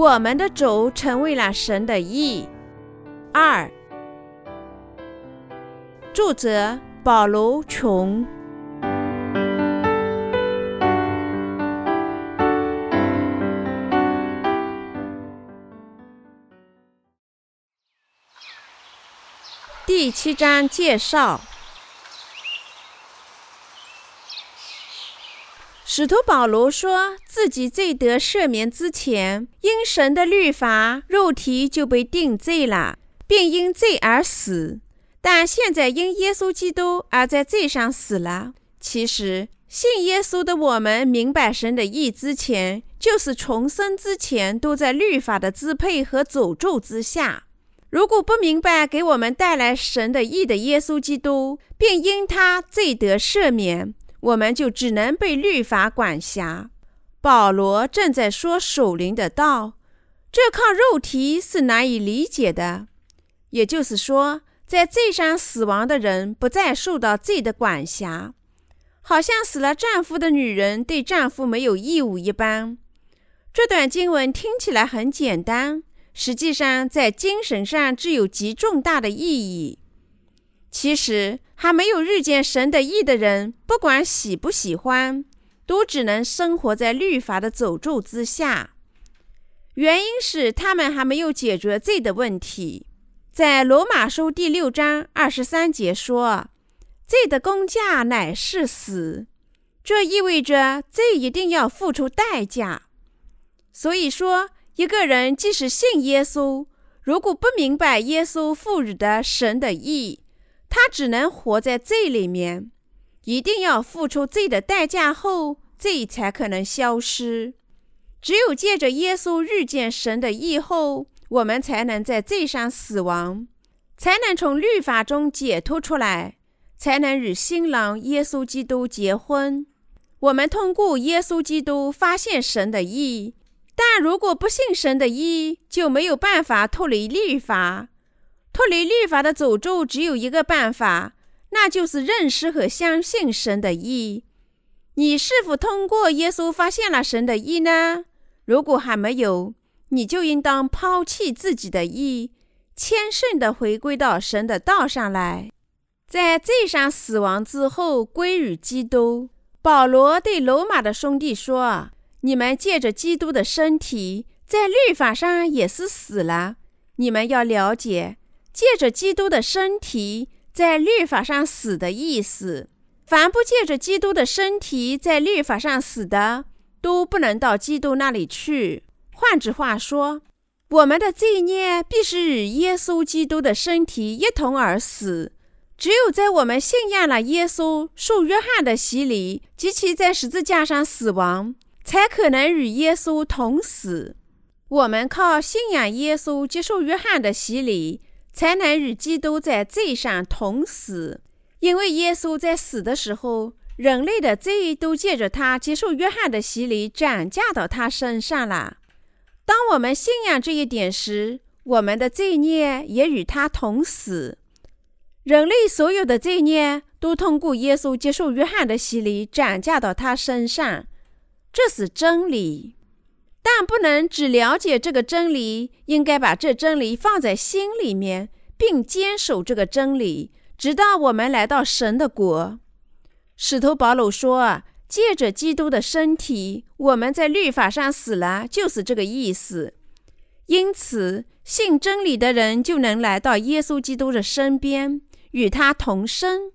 我们的主成为了神的义。二，作者保罗·琼。第七章介绍。使徒保罗说自己罪得赦免之前，因神的律法，肉体就被定罪了，并因罪而死；但现在因耶稣基督而在罪上死了。其实，信耶稣的我们明白神的意之前，就是重生之前，都在律法的支配和诅咒之下。如果不明白给我们带来神的意的耶稣基督，并因他罪得赦免。我们就只能被律法管辖。保罗正在说守灵的道，这靠肉体是难以理解的。也就是说，在罪上死亡的人不再受到罪的管辖，好像死了丈夫的女人对丈夫没有义务一般。这段经文听起来很简单，实际上在精神上具有极重大的意义。其实，还没有遇见神的义的人，不管喜不喜欢，都只能生活在律法的诅咒之下。原因是他们还没有解决罪的问题。在罗马书第六章二十三节说：“罪的工价乃是死。”这意味着罪一定要付出代价。所以说，一个人即使信耶稣，如果不明白耶稣赋予的神的义，他只能活在罪里面，一定要付出罪的代价后，罪才可能消失。只有借着耶稣遇见神的义后，我们才能在罪上死亡，才能从律法中解脱出来，才能与新郎耶稣基督结婚。我们通过耶稣基督发现神的义，但如果不信神的义，就没有办法脱离律法。脱离律法的诅咒只有一个办法，那就是认识和相信神的意。你是否通过耶稣发现了神的意呢？如果还没有，你就应当抛弃自己的意，谦逊地回归到神的道上来，在罪上死亡之后归于基督。保罗对罗马的兄弟说：“你们借着基督的身体，在律法上也是死了。你们要了解。”借着基督的身体在律法上死的意思，凡不借着基督的身体在律法上死的，都不能到基督那里去。换句话说，我们的罪孽必须与耶稣基督的身体一同而死。只有在我们信仰了耶稣受约翰的洗礼及其在十字架上死亡，才可能与耶稣同死。我们靠信仰耶稣接受约翰的洗礼。才能与基督在罪上同死，因为耶稣在死的时候，人类的罪都借着他接受约翰的洗礼转嫁到他身上了。当我们信仰这一点时，我们的罪孽也与他同死。人类所有的罪孽都通过耶稣接受约翰的洗礼转嫁到他身上，这是真理。但不能只了解这个真理，应该把这真理放在心里面，并坚守这个真理，直到我们来到神的国。使徒保罗说：“借着基督的身体，我们在律法上死了，就是这个意思。因此，信真理的人就能来到耶稣基督的身边，与他同生，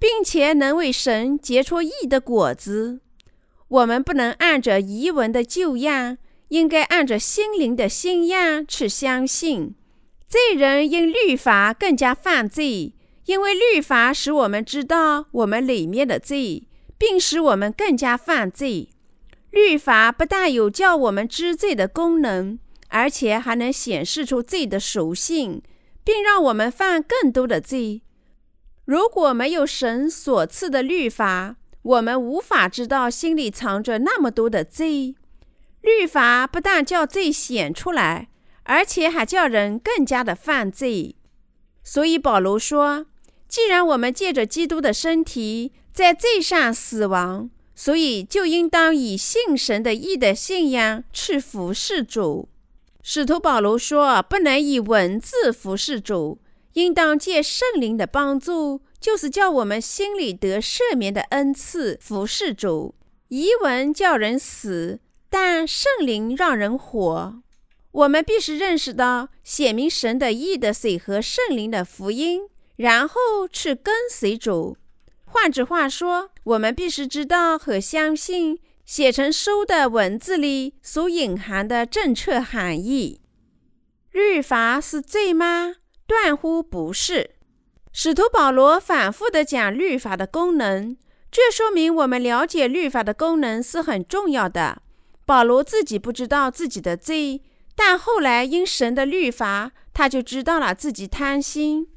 并且能为神结出义的果子。”我们不能按着仪文的旧样，应该按着心灵的新样去相信。罪人因律法更加犯罪，因为律法使我们知道我们里面的罪，并使我们更加犯罪。律法不但有叫我们知罪的功能，而且还能显示出罪的属性，并让我们犯更多的罪。如果没有神所赐的律法，我们无法知道心里藏着那么多的罪。律法不但叫罪显出来，而且还叫人更加的犯罪。所以保罗说：“既然我们借着基督的身体在罪上死亡，所以就应当以信神的义的信仰去服侍主。”使徒保罗说：“不能以文字服侍主，应当借圣灵的帮助，就是叫我们心里得赦免的恩赐服侍主。仪文叫人死，但圣灵让人活。我们必须认识到显明神的义的水和圣灵的福音，然后去跟随主。换句话说，我们必须知道和相信。”写成书的文字里所隐含的正确含义。律法是罪吗？断乎不是。使徒保罗反复地讲律法的功能，这说明我们了解律法的功能是很重要的。保罗自己不知道自己的罪，但后来因神的律法，他就知道了自己贪心。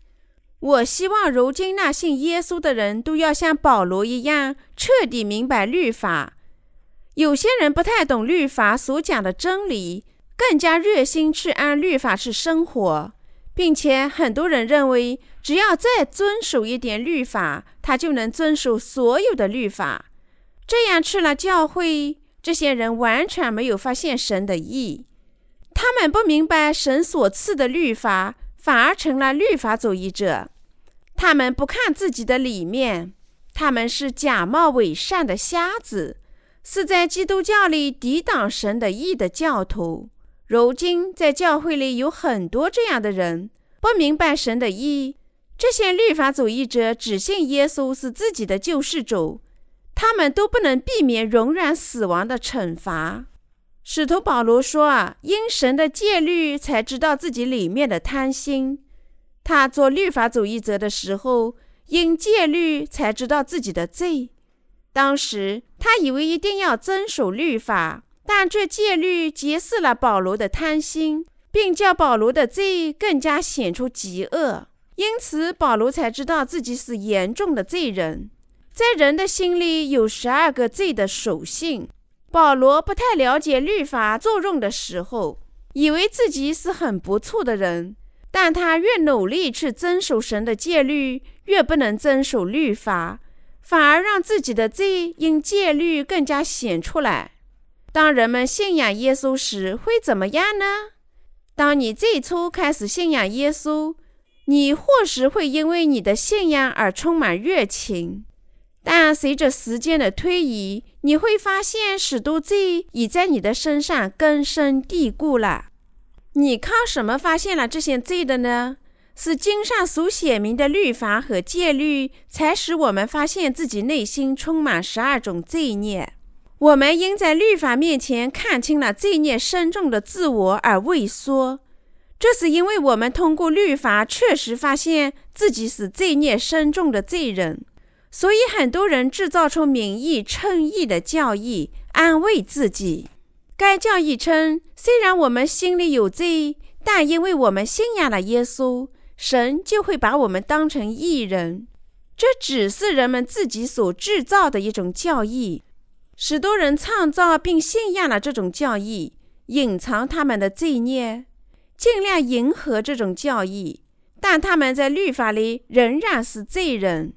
我希望如今那信耶稣的人都要像保罗一样，彻底明白律法。有些人不太懂律法所讲的真理，更加热心去按律法去生活，并且很多人认为，只要再遵守一点律法，他就能遵守所有的律法。这样去了教会，这些人完全没有发现神的意，他们不明白神所赐的律法，反而成了律法主义者。他们不看自己的里面，他们是假冒伪善的瞎子。是在基督教里抵挡神的意的教徒。如今在教会里有很多这样的人，不明白神的义。这些律法主义者只信耶稣是自己的救世主，他们都不能避免永远死亡的惩罚。使徒保罗说：“啊，因神的戒律才知道自己里面的贪心。他做律法主义者的时候，因戒律才知道自己的罪。”当时他以为一定要遵守律法，但这戒律揭示了保罗的贪心，并叫保罗的罪更加显出极恶。因此，保罗才知道自己是严重的罪人。在人的心里有十二个罪的属性。保罗不太了解律法作用的时候，以为自己是很不错的人，但他越努力去遵守神的戒律，越不能遵守律法。反而让自己的罪因戒律更加显出来。当人们信仰耶稣时，会怎么样呢？当你最初开始信仰耶稣，你或许会因为你的信仰而充满热情，但随着时间的推移，你会发现许多罪已在你的身上根深蒂固了。你靠什么发现了这些罪的呢？是经上所写明的律法和戒律，才使我们发现自己内心充满十二种罪孽。我们应在律法面前看清了罪孽深重的自我而畏缩。这是因为我们通过律法确实发现自己是罪孽深重的罪人，所以很多人制造出名义称义的教义，安慰自己。该教义称，虽然我们心里有罪，但因为我们信仰了耶稣。神就会把我们当成义人，这只是人们自己所制造的一种教义。许多人创造并信仰了这种教义，隐藏他们的罪孽，尽量迎合这种教义，但他们在律法里仍然是罪人。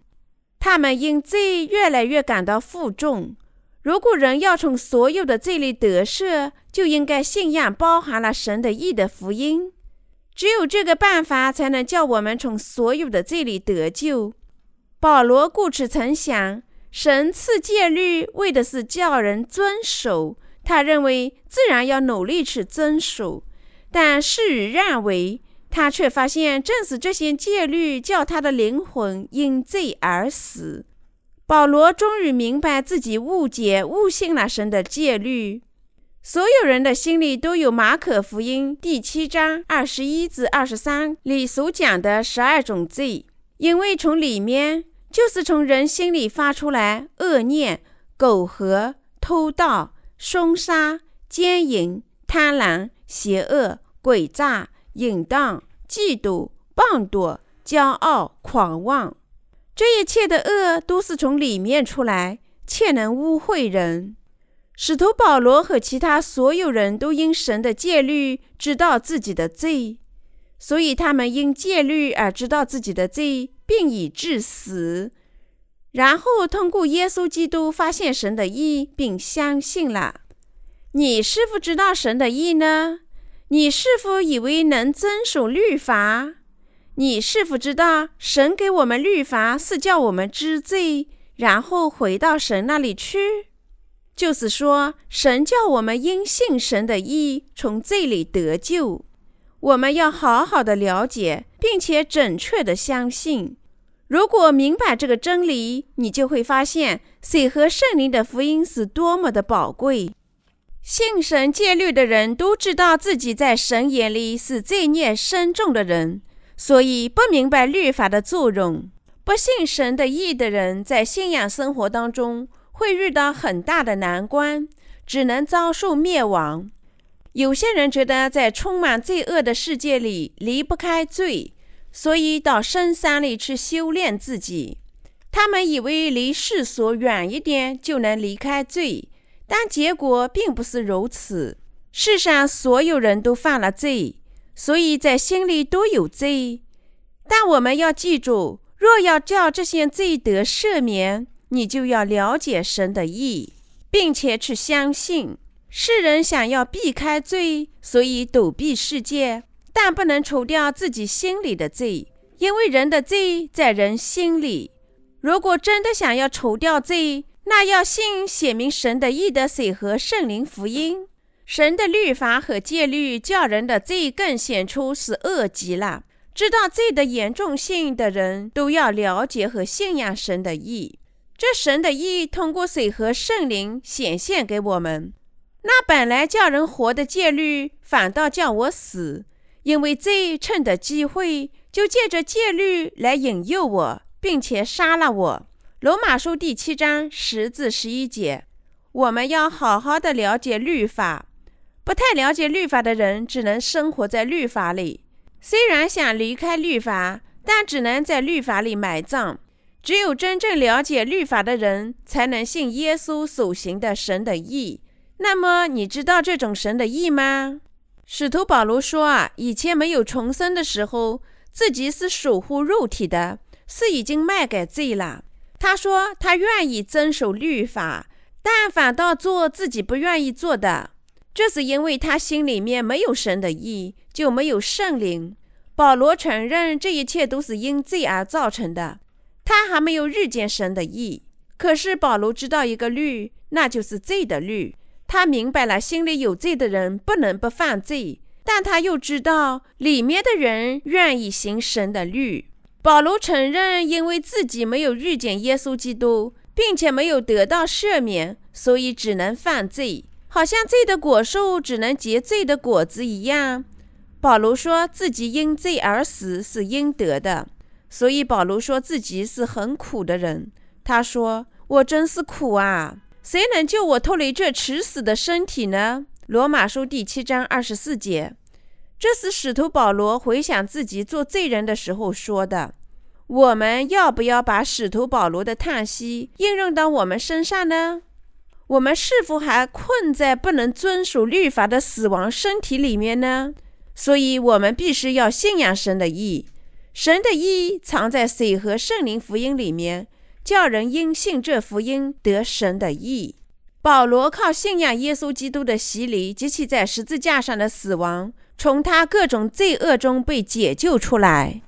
他们因罪越来越感到负重。如果人要从所有的罪里得赦，就应该信仰包含了神的义的福音。只有这个办法，才能叫我们从所有的罪里得救。保罗故此曾想，神赐戒律为的是叫人遵守，他认为自然要努力去遵守。但事与愿违，他却发现正是这些戒律叫他的灵魂因罪而死。保罗终于明白自己误解、误信了神的戒律。所有人的心里都有马可福音第七章二十一至二十三里所讲的十二种罪，因为从里面就是从人心里发出来恶念、苟合、偷盗、凶杀、奸淫、贪婪、邪恶、诡诈、淫荡、嫉妒、谤讟、骄傲、狂妄，这一切的恶都是从里面出来，且能污秽人。使徒保罗和其他所有人都因神的戒律知道自己的罪，所以他们因戒律而知道自己的罪，并以致死，然后通过耶稣基督发现神的意，并相信了。你是否知道神的意呢？你是否以为能遵守律法？你是否知道神给我们律法是叫我们知罪，然后回到神那里去？就是说，神叫我们因信神的意从罪里得救。我们要好好的了解，并且准确的相信。如果明白这个真理，你就会发现水和圣灵的福音是多么的宝贵。信神戒律的人都知道自己在神眼里是罪孽深重的人，所以不明白律法的作用。不信神的义的人在信仰生活当中会遇到很大的难关，只能遭受灭亡。有些人觉得在充满罪恶的世界里离不开罪，所以到深山里去修炼自己。他们以为离世俗远一点就能离开罪，但结果并不是如此。世上所有人都犯了罪，所以在心里都有罪。但我们要记住，若要叫这些罪得赦免，你就要了解神的意，并且去相信。世人想要避开罪，所以躲避世界，但不能除掉自己心里的罪，因为人的罪在人心里。如果真的想要除掉罪，那要信写明神的义的水和圣灵福音。神的律法和戒律叫人的罪更显出是恶极了。知道罪的严重性的人都要了解和信仰神的义。这神的义通过水和圣灵显现给我们。那本来叫人活的戒律，反倒叫我死，因为罪趁的机会，就借着戒律来引诱我，并且杀了我。罗马书第七章十至十一节，我们要好好的了解律法。不太了解律法的人，只能生活在律法里。虽然想离开律法，但只能在律法里埋葬。只有真正了解律法的人，才能信耶稣所行的神的义。那么你知道这种神的意吗？使徒保罗说啊，以前没有重生的时候，自己是守护肉体的，是已经卖给罪了。他说他愿意遵守律法，但反倒做自己不愿意做的。这是因为他心里面没有神的意，就没有圣灵。保罗承认这一切都是因罪而造成的。他还没有遇见神的意，可是保罗知道一个律，那就是罪的律。他明白了，心里有罪的人不能不犯罪，但他又知道里面的人愿意行神的律。保罗承认，因为自己没有遇见耶稣基督，并且没有得到赦免，所以只能犯罪，好像罪的果树只能结罪的果子一样。保罗说自己因罪而死是应得的，所以保罗说自己是很苦的人。他说：“我真是苦啊！”谁能救我脱离这迟死的身体呢？罗马书第七章二十四节，这是使徒保罗回想自己做罪人的时候说的。我们要不要把使徒保罗的叹息应用到我们身上呢？我们是否还困在不能遵守律法的死亡身体里面呢？所以，我们必须要信仰神的义。神的义藏在水和圣灵福音里面。叫人因信这福音得神的义。保罗靠信仰耶稣基督的洗礼及其在十字架上的死亡，从他各种罪恶中被解救出来。